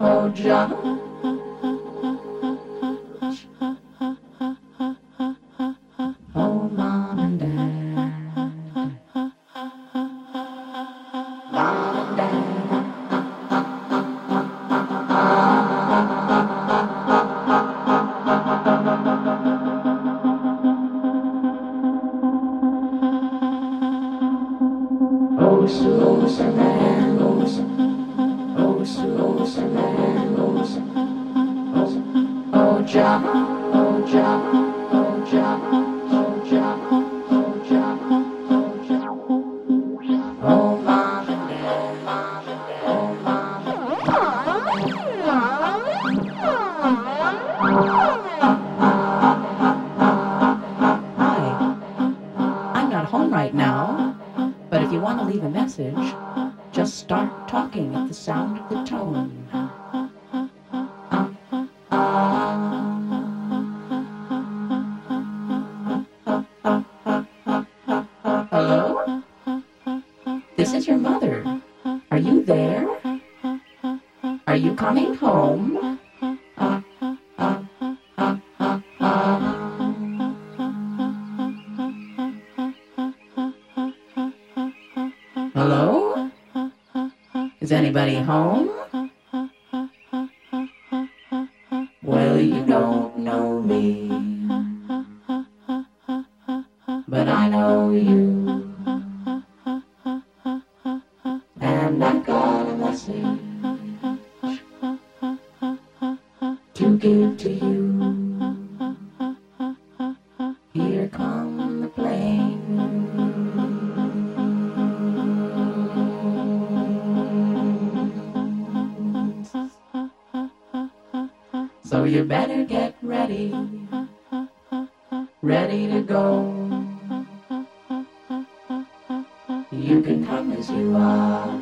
Oh, John. ready, ready to go. You can come as you are.